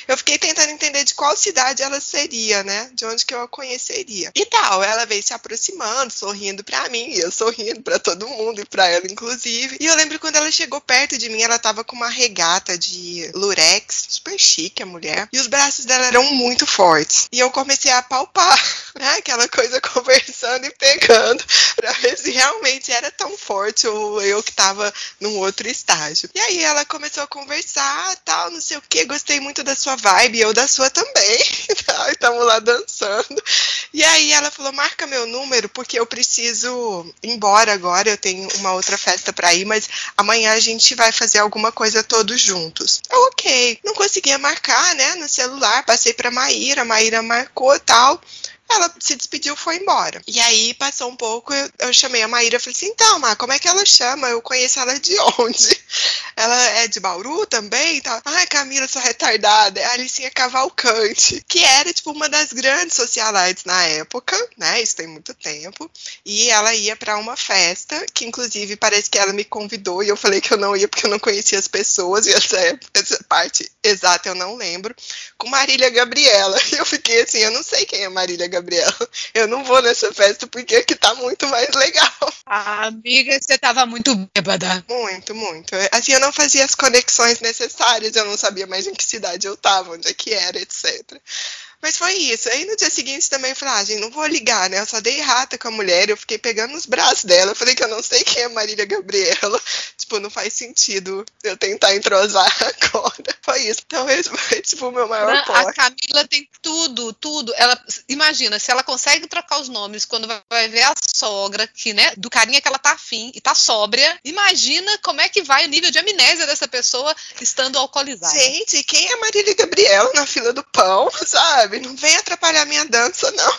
Eu fiquei tentando entender de qual cidade ela seria, né? De onde que eu a conheceria. E tal, ela veio se aproximando, sorrindo para mim, e eu sorrindo para todo mundo e para ela inclusive. E eu lembro quando ela chegou perto de mim, ela tava com uma regata de lurex, super chique a mulher, e os braços dela eram muito fortes. E eu comecei a palpar, né? Aquela coisa conversando e pegando, pra ver se realmente era tão forte ou eu que tava num outro estágio. E aí ela começou a conversar, tal, não sei o que, gostei muito da sua vibe, eu da sua também. Estamos lá dançando. E aí ela falou: marca meu número, porque eu preciso ir embora agora. Eu tenho uma outra festa para ir, mas amanhã a gente vai fazer alguma coisa todos juntos. Eu, ok. Não conseguia marcar, né, no celular. Passei pra Maíra, Maíra marcou tal. Ela se despediu foi embora. E aí passou um pouco, eu, eu chamei a Maíra e falei assim: então, Má, como é que ela chama? Eu conheço ela de onde? Ela é de Bauru também e tal. Ai, Camila, sua retardada. É a Alicinha Cavalcante, que era, tipo, uma das grandes socialites na época, né? Isso tem muito tempo. E ela ia para uma festa, que inclusive parece que ela me convidou e eu falei que eu não ia porque eu não conhecia as pessoas. E essa, essa parte exata eu não lembro. Com Marília Gabriela. E eu fiquei assim: eu não sei quem é Marília Gabriela. Gabriela. Eu não vou nessa festa porque aqui tá muito mais legal.
Ah, amiga, você tava muito bêbada.
Muito, muito. Assim, eu não fazia as conexões necessárias, eu não sabia mais em que cidade eu tava, onde é que era, etc. Mas foi isso. Aí no dia seguinte também eu falei, ah, gente, não vou ligar, né? Eu só dei rata com a mulher, eu fiquei pegando nos braços dela. Eu falei que eu não sei quem é Marília Gabriela. Tipo, não faz sentido eu tentar entrosar agora. Foi isso. Então esse foi, tipo, o meu maior não,
A Camila tem tudo, tudo. Ela, imagina, se ela consegue trocar os nomes quando vai ver a sogra, que, né, do carinha que ela tá afim e tá sóbria, imagina como é que vai o nível de amnésia dessa pessoa estando alcoolizada.
Gente, quem é Marília Gabriela na fila do pão, sabe? Sabe? Não vem atrapalhar minha dança, não.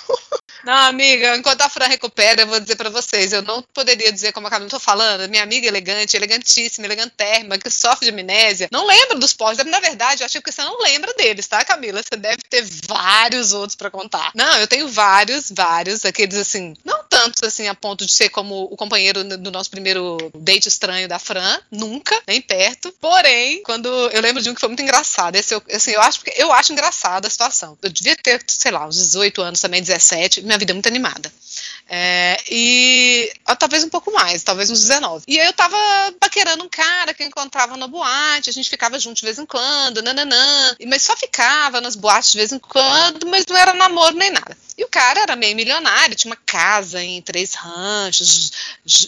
Não, amiga, enquanto a Fran recupera, eu vou dizer para vocês, eu não poderia dizer como a Camila tô falando, minha amiga elegante, elegantíssima, elegantérrima, que sofre de amnésia, não lembra dos postos, na verdade, eu acho que você não lembra deles, tá, Camila? Você deve ter vários outros para contar. Não, eu tenho vários, vários, aqueles assim, não tantos assim a ponto de ser como o companheiro do nosso primeiro date estranho da Fran, nunca, nem perto. Porém, quando eu lembro de um que foi muito engraçado, esse eu, assim, eu acho eu acho engraçada a situação. Devia ter, sei lá, uns 18 anos também, 17, minha vida é muito animada. É, e talvez um pouco mais, talvez uns 19. E aí eu tava paquerando um cara que eu encontrava na boate, a gente ficava junto de vez em quando, nananã, mas só ficava nas boates de vez em quando, mas não era namoro nem nada. E o cara era meio milionário, tinha uma casa em três ranchos,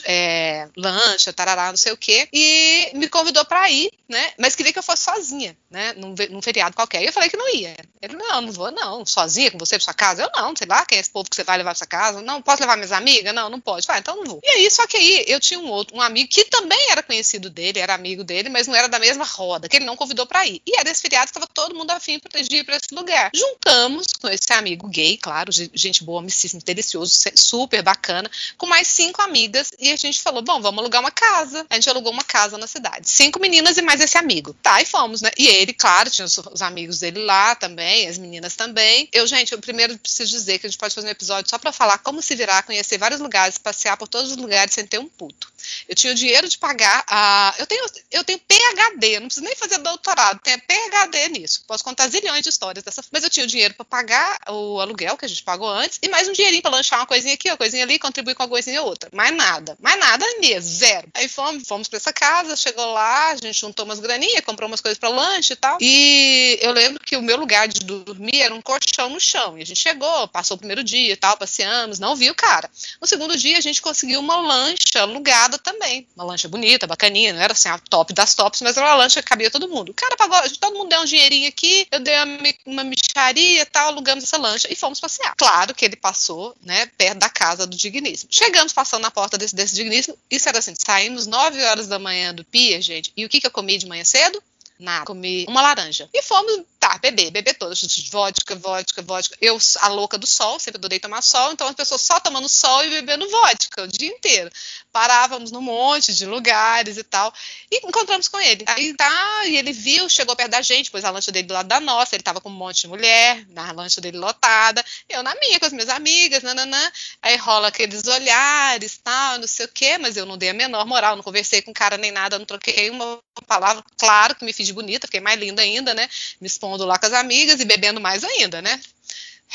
é, lancha, tarará, não sei o quê, e me convidou para ir, né? Mas queria que eu fosse sozinha, né? Num, num, feriado qualquer. E eu falei que não ia. Ele, não, não vou, não. Sozinha com você pra sua casa? Eu não, sei lá, quem é esse povo que você vai levar pra sua casa? Não, posso levar minhas amigas? Não, não pode. Falei, então não vou. E aí, só que aí eu tinha um outro, um amigo que também era conhecido dele, era amigo dele, mas não era da mesma roda, que ele não convidou para ir. E era esse feriado que tava todo mundo afim pra ir pra esse lugar. Juntamos com esse amigo gay, claro, gente boa, amicíssimo, delicioso, super bacana, com mais cinco amigas. E a gente falou: bom, vamos alugar uma casa. A gente alugou uma casa na cidade. Cinco meninas e mais esse amigo. Tá, e fomos, né? E ele, claro, tinha os, os amigos dele lá também, as meninas também. Eu, gente, eu primeiro preciso dizer que a gente pode fazer um episódio só para falar como se virar, conhecer vários lugares, passear por todos os lugares sem ter um puto. Eu tinha o dinheiro de pagar a. Eu tenho, eu tenho PHD, não preciso nem fazer doutorado, tenho PHD nisso. Posso contar zilhões de histórias dessa. Mas eu tinha o dinheiro para pagar o aluguel que a gente pagou antes e mais um dinheirinho para lanchar uma coisinha aqui, uma coisinha ali, contribuir com uma coisinha outra. Mais nada, mais nada mesmo, zero. Aí fomos, fomos para essa casa, chegou lá, a gente juntou umas graninhas, comprou umas coisas para lanche e tal. E eu lembro que o meu lugar de dormir era um colchão no chão. E a gente chegou, passou o primeiro dia e tal, passeamos, não viu o cara. No segundo dia a gente conseguiu uma lancha alugada também. Uma lancha bonita, bacaninha, não era assim a top das tops, mas era uma lancha que cabia todo mundo. O cara pagou, todo mundo deu um dinheirinho aqui, eu dei uma, uma micharia tal, alugamos essa lancha e fomos passear. Claro que ele passou, né, perto da casa do digníssimo. Chegamos passando na porta desse, desse digníssimo, isso era assim, saímos 9 horas da manhã do Pia, gente, e o que, que eu comi de manhã cedo? Nada. Comi uma laranja. E fomos, tá, beber, beber todas. Vodka, vodka, vodka. Eu, a louca do sol, sempre adorei tomar sol, então as pessoas só tomando sol e bebendo vodka o dia inteiro. Parávamos num monte de lugares e tal. E encontramos com ele. Aí tá, e ele viu, chegou perto da gente, pôs a lancha dele do lado da nossa, ele tava com um monte de mulher, na lancha dele lotada, eu na minha, com as minhas amigas, nananã. Aí rola aqueles olhares, tal, não sei o quê, mas eu não dei a menor moral, não conversei com o cara nem nada, não troquei uma palavra. Claro que me fiz bonita, fiquei mais linda ainda, né? Me expondo lá com as amigas e bebendo mais ainda, né?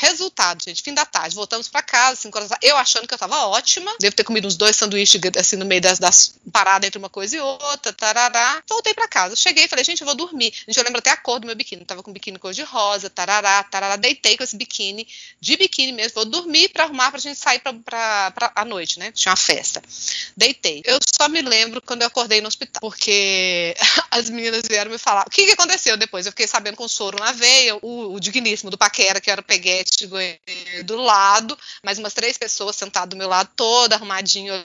Resultado, gente, fim da tarde, voltamos para casa, 5 horas eu achando que eu tava ótima, devo ter comido uns dois sanduíches assim no meio das, das paradas entre uma coisa e outra, tarará. Voltei para casa, cheguei e falei, gente, eu vou dormir. Gente, eu lembro até a cor do meu biquíni, eu tava com biquíni cor de rosa, tarará, tarará, deitei com esse biquíni, de biquíni mesmo, vou dormir para arrumar pra gente sair pra, pra, pra, à noite, né? Tinha uma festa. Deitei. Eu só me lembro quando eu acordei no hospital, porque as meninas vieram me falar. O que, que aconteceu depois? Eu fiquei sabendo com soro na veia, o, o digníssimo do Paquera, que era o peguete do lado, mais umas três pessoas sentadas do meu lado, toda arrumadinho,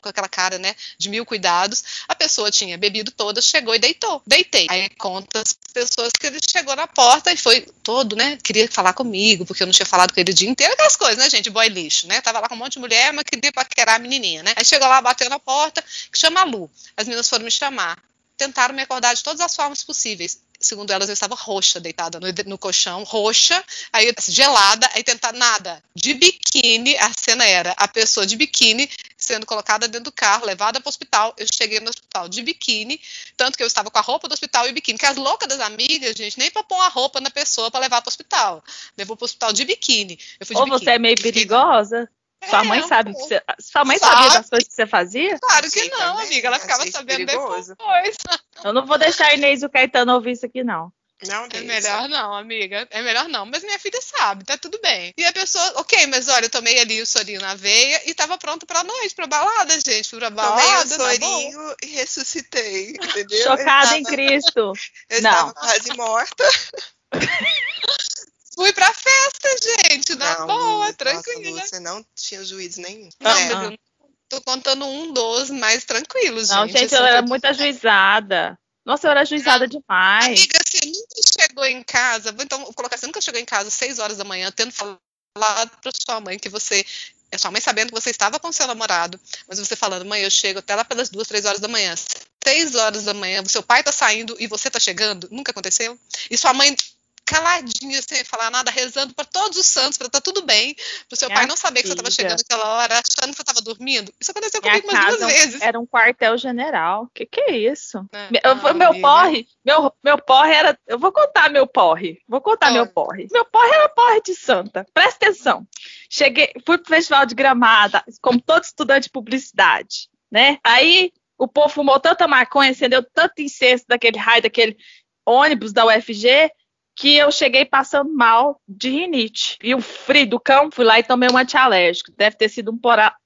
com aquela cara, né, de mil cuidados. A pessoa tinha bebido toda, chegou e deitou. Deitei. Aí conta as pessoas que ele chegou na porta e foi todo, né, queria falar comigo, porque eu não tinha falado com ele o dia inteiro, aquelas coisas, né, gente, boy lixo, né, tava lá com um monte de mulher, mas queria paquerar a menininha, né. Aí chegou lá, bateu na porta, que chama a Lu. As meninas foram me chamar. Tentaram me acordar de todas as formas possíveis segundo elas, eu estava roxa, deitada no, no colchão, roxa, aí gelada, aí tentar nada. De biquíni, a cena era a pessoa de biquíni sendo colocada dentro do carro, levada para o hospital. Eu cheguei no hospital de biquíni, tanto que eu estava com a roupa do hospital e o biquíni. Que as loucas das amigas, gente, nem para pôr a roupa na pessoa para levar para o hospital. Levou para o hospital de biquíni.
Eu fui Ou biquíni. você é meio perigosa? Sua mãe é, sabe que você, Sua mãe sabe. sabia das coisas que você fazia?
Claro que não, também. amiga. Ela ficava sabendo perigoso. depois.
Eu não vou deixar a Inês e o Caetano ouvir isso aqui, não.
Não, é melhor não, amiga. É melhor não. Mas minha filha sabe, tá tudo bem. E a pessoa, ok, mas olha, eu tomei ali o sorinho na veia e tava pronto pra noite, pra balada, gente. Pra balada. Tomei o
sorinho e ressuscitei, entendeu?
Chocada em Cristo.
Eu não. tava quase morta.
Fui pra festa, gente, na não, boa, tranquila.
Você não tinha juízo nenhum.
Não, é. mas eu tô contando um dos mais tranquilos,
não,
gente.
Não, gente, ela era muito ajuizada. Nossa, eu era ajuizada não, demais.
Amiga, você nunca chegou em casa, então vou colocar, você nunca chegou em casa às 6 horas da manhã, tendo falado pra sua mãe que você é sua mãe sabendo que você estava com seu namorado, mas você falando, mãe, eu chego até lá pelas duas, três horas da manhã. Seis horas da manhã, seu pai tá saindo e você tá chegando? Nunca aconteceu? E sua mãe caladinha, sem falar nada, rezando para todos os santos, para estar tá tudo bem, para o seu Minha pai não saber que você estava chegando naquela hora, achando que você estava dormindo. Isso aconteceu Minha comigo umas duas vezes.
Era um quartel-general. O que, que é isso? É, eu, meu porre, meu, meu porre era. Eu vou contar meu porre. Vou contar meu porre. Meu porre era porre de santa. Presta atenção. Cheguei, fui pro festival de gramada, como todo estudante de publicidade, né? Aí o povo fumou tanta maconha, acendeu tanto incenso daquele raio, daquele ônibus da UFG, que eu cheguei passando mal de rinite. E o frio do cão, fui lá e tomei um antialérgico. Deve ter sido um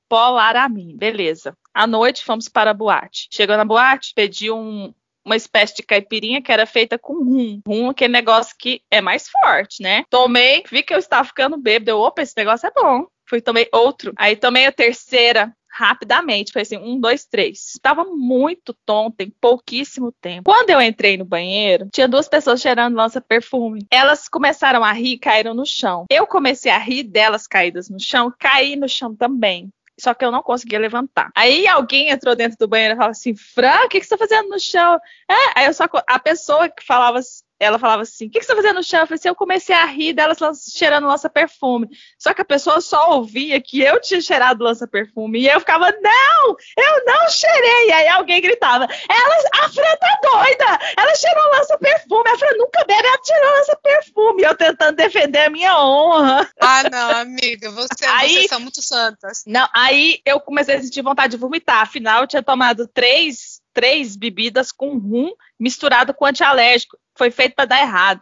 polaramine. Beleza. À noite, fomos para a boate. Chegou na boate, pedi um, uma espécie de caipirinha que era feita com rum. Rum, aquele negócio que é mais forte, né? Tomei, vi que eu estava ficando bêbado. Eu, opa, esse negócio é bom. Fui, tomei outro. Aí tomei a terceira rapidamente. Foi assim, um, dois, três. Estava muito tonta em pouquíssimo tempo. Quando eu entrei no banheiro, tinha duas pessoas cheirando lança perfume. Elas começaram a rir e caíram no chão. Eu comecei a rir delas caídas no chão, caí no chão também. Só que eu não conseguia levantar. Aí alguém entrou dentro do banheiro e falou assim: Fran, o que, que você está fazendo no chão? É, aí eu só. A pessoa que falava ela falava assim: o que, que você tá fazendo no chão? Eu falei assim, eu comecei a rir delas cheirando lança-perfume. Só que a pessoa só ouvia que eu tinha cheirado lança-perfume. E eu ficava, não, eu não cheirei. E aí alguém gritava, ela, a Fran tá doida, ela cheirou lança-perfume. A Fran nunca bebe, ela cheirou lança-perfume. Eu tentando defender a minha honra.
Ah, não, amiga, você, aí, vocês são muito santas.
Não, aí eu comecei a sentir vontade de vomitar. Afinal, eu tinha tomado três três bebidas com rum misturado com antialérgico. Foi feito para dar errado.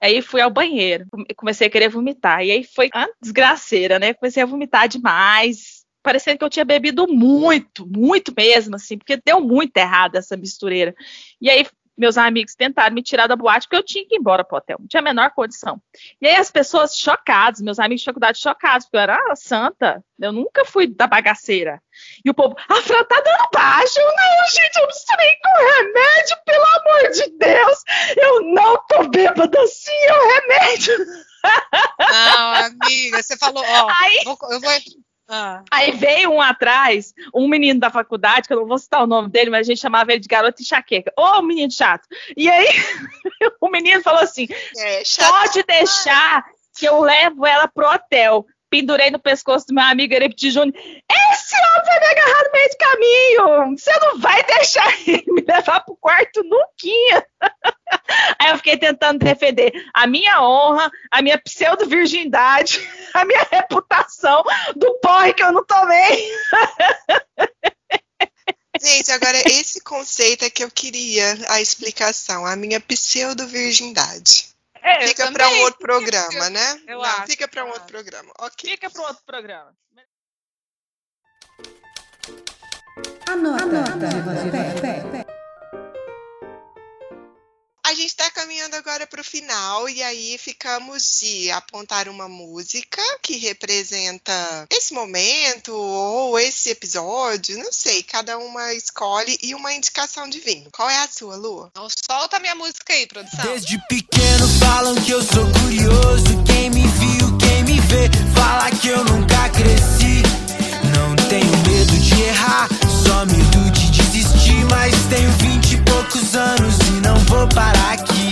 Aí fui ao banheiro, comecei a querer vomitar. E aí foi uma desgraceira, né? Comecei a vomitar demais, parecendo que eu tinha bebido muito, muito mesmo, assim, porque deu muito errado essa mistureira. E aí meus amigos tentaram me tirar da boate porque eu tinha que ir embora pro hotel, não tinha a menor condição. E aí as pessoas chocadas, meus amigos de faculdade chocados, porque eu era santa, eu nunca fui da bagaceira. E o povo, a Fran tá dando baixo. Não, gente, eu misturei com remédio, pelo amor de Deus. Eu não tô bêbada assim, é o remédio.
Não, amiga, você falou, ó, aí, vou, eu vou
ah. Aí veio um atrás, um menino da faculdade, que eu não vou citar o nome dele, mas a gente chamava ele de garoto enxaqueca. Ô, oh, menino chato. E aí, o menino falou assim: é, pode deixar que eu levo ela pro hotel. Pendurei no pescoço do meu amigo Erepti Júnior. Esse homem vai me agarrar no meio do caminho. Você não vai deixar ele me levar pro quarto nunca. Aí eu fiquei tentando defender a minha honra, a minha pseudo-virgindade, a minha reputação do porre que eu não tomei.
Gente, agora esse conceito é que eu queria a explicação, a minha pseudo-virgindade. É, fica para um outro programa, né?
Eu Não, acho,
fica para um outro programa. Ok.
Fica para outro programa.
Anota. Anota. A gente está caminhando agora para o final e aí ficamos de apontar uma música que representa esse momento ou esse episódio, não sei, cada uma escolhe e uma indicação de vinho. Qual é a sua, Lu?
Então solta a minha música aí, produção.
Desde pequeno falam que eu sou curioso, quem me viu, quem me vê, fala que eu nunca cresci. Não tenho medo de errar, só medo de desistir, mas tenho poucos anos e não vou parar aqui.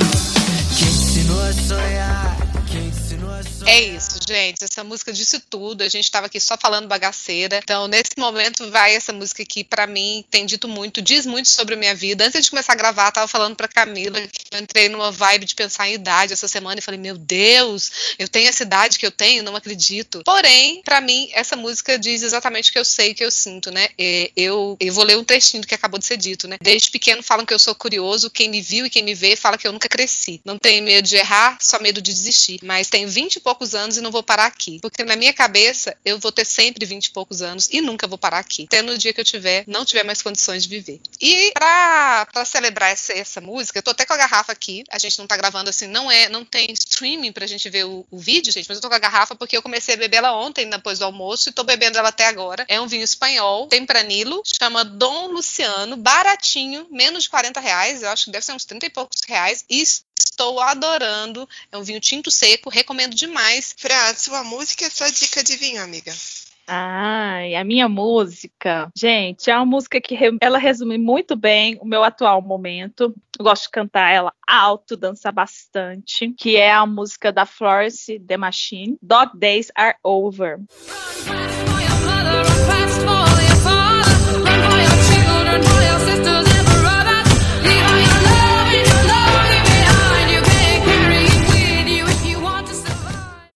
Quem ensinou a sonhar? Quem ensinou a sonhar?
É isso, gente. Essa música disse tudo. A gente estava aqui só falando bagaceira. Então, nesse momento, vai essa música aqui, para mim, tem dito muito, diz muito sobre a minha vida. Antes de começar a gravar, tava falando pra Camila que eu entrei numa vibe de pensar em idade essa semana e falei, meu Deus, eu tenho essa idade que eu tenho, não acredito. Porém, para mim, essa música diz exatamente o que eu sei, o que eu sinto, né? Eu, eu vou ler um trechinho do que acabou de ser dito, né? Desde pequeno falam que eu sou curioso, quem me viu e quem me vê fala que eu nunca cresci. Não tenho medo de errar, só medo de desistir. Mas tenho vinte e poucos anos e não vou parar aqui. Porque na minha cabeça, eu vou ter sempre 20 e poucos anos e nunca vou parar aqui. Até no dia que eu tiver, não tiver mais condições de viver. E pra celebrar essa, essa música, eu tô até com a garrafa aqui. A gente não tá gravando assim, não é, não tem streaming pra gente ver o, o vídeo, gente, mas eu tô com a garrafa porque eu comecei a beber ela ontem, depois do almoço, e tô bebendo ela até agora. É um vinho espanhol, tempranilo, chama Dom Luciano, baratinho, menos de 40 reais, eu acho que deve ser uns 30 e poucos reais. E estou adorando. É um vinho tinto seco, recomendo demais.
Fran, sua música é sua dica de vinho, amiga.
Ai, a minha música, gente, é uma música que ela resume muito bem o meu atual momento. Eu gosto de cantar ela alto, dançar bastante, que é a música da Florence The Machine, Dog Days Are Over.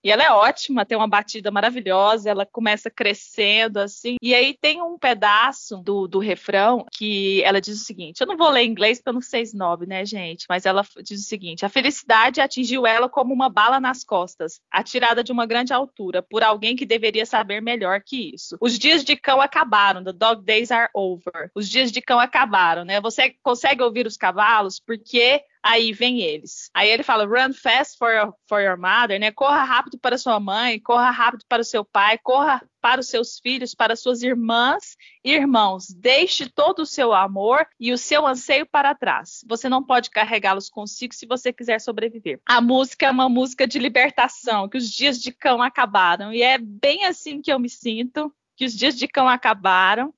E ela é ótima, tem uma batida maravilhosa, ela começa crescendo assim. E aí tem um pedaço do, do refrão que ela diz o seguinte: eu não vou ler em inglês para não ser snob, né, gente? Mas ela diz o seguinte: a felicidade atingiu ela como uma bala nas costas, atirada de uma grande altura, por alguém que deveria saber melhor que isso. Os dias de cão acabaram, the dog days are over. Os dias de cão acabaram, né? Você consegue ouvir os cavalos porque aí vem eles. Aí ele fala: run fast for your, for your mother, né? Corra rápido para sua mãe, corra rápido para o seu pai, corra para os seus filhos, para suas irmãs e irmãos. Deixe todo o seu amor e o seu anseio para trás. Você não pode carregá-los consigo se você quiser sobreviver. A música é uma música de libertação, que os dias de cão acabaram. E é bem assim que eu me sinto que os dias de cão acabaram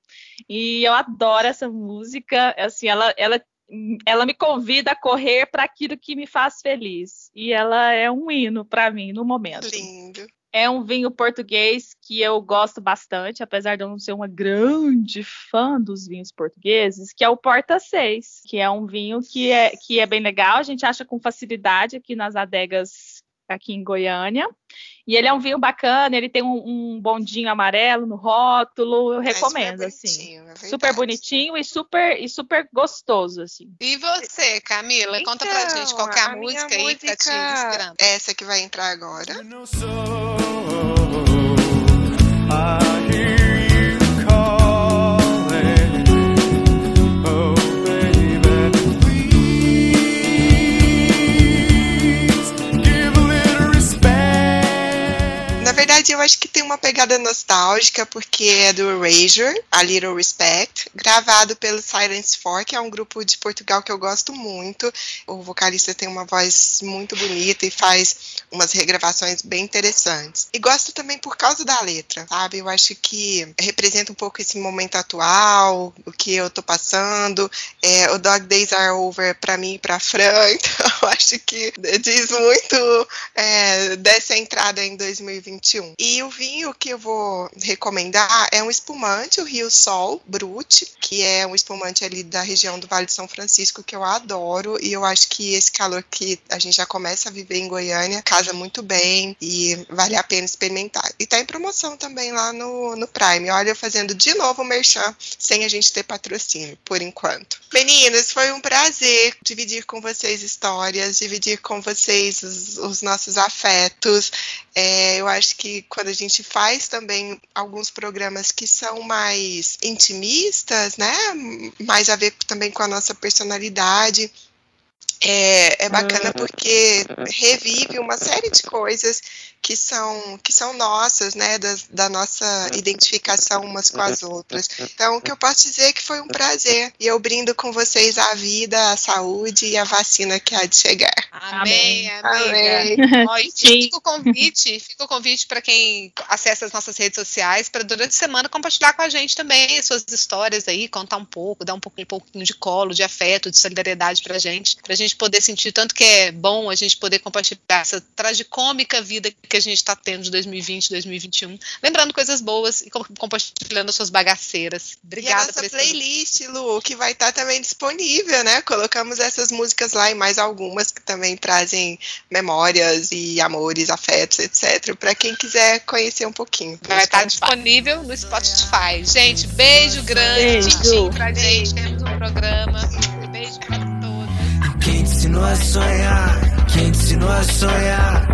e eu adoro essa música assim ela, ela ela me convida a correr para aquilo que me faz feliz. E ela é um hino para mim no momento.
Lindo.
É um vinho português que eu gosto bastante, apesar de eu não ser uma grande fã dos vinhos portugueses, que é o Porta 6, que é um vinho que é, que é bem legal, a gente acha com facilidade aqui nas adegas aqui em Goiânia. E ele é um vinho bacana, ele tem um, um bondinho amarelo no rótulo, eu recomendo, é assim. É super bonitinho e super, e super gostoso, assim.
E você, Camila, então, conta pra gente qual é a, a música aí música... que tá te inspirando.
Essa que vai entrar agora. eu acho que tem uma pegada nostálgica, porque é do Erasure, A Little Respect, gravado pelo Silence 4, que é um grupo de Portugal que eu gosto muito. O vocalista tem uma voz muito bonita e faz umas regravações bem interessantes. E gosto também por causa da letra, sabe? Eu acho que representa um pouco esse momento atual, o que eu tô passando. É, o Dog Days Are Over para mim e pra Fran, então eu acho que diz muito é, dessa entrada em 2021. E o vinho que eu vou recomendar é um espumante, o Rio Sol Brut, que é um espumante ali da região do Vale de São Francisco que eu adoro e eu acho que esse calor que a gente já começa a viver em Goiânia casa muito bem e vale a pena experimentar. E tá em promoção também lá no, no Prime. Olha, eu fazendo de novo o merchan sem a gente ter patrocínio, por enquanto. Meninas, foi um prazer dividir com vocês histórias, dividir com vocês os, os nossos afetos. É, eu acho que quando a gente faz também alguns programas que são mais intimistas, né? Mais a ver também com a nossa personalidade. É, é bacana porque revive uma série de coisas que são, que são nossas, né, da, da, nossa identificação umas com as outras. Então, o que eu posso dizer é que foi um prazer. E eu brindo com vocês a vida, a saúde e a vacina que há de chegar.
Amém, Amém. Ó, e fica o convite, fica o convite para quem acessa as nossas redes sociais para durante a semana compartilhar com a gente também suas histórias aí, contar um pouco, dar um pouquinho, um pouquinho de colo, de afeto, de solidariedade pra gente, pra gente poder sentir tanto que é bom a gente poder compartilhar essa tragicômica vida que a gente está tendo de 2020, 2021. Lembrando coisas boas e compartilhando suas bagaceiras. Obrigada
e a nossa playlist, Lu, que vai estar tá também disponível, né? Colocamos essas músicas lá e mais algumas que também trazem memórias e amores, afetos, etc. Para quem quiser conhecer um pouquinho.
Vai estar tá disponível no Spotify. Gente, beijo grande. Beijo. pra gente. Temos um programa. Quem te ensinou a sonhar? Quem te ensinou a sonhar?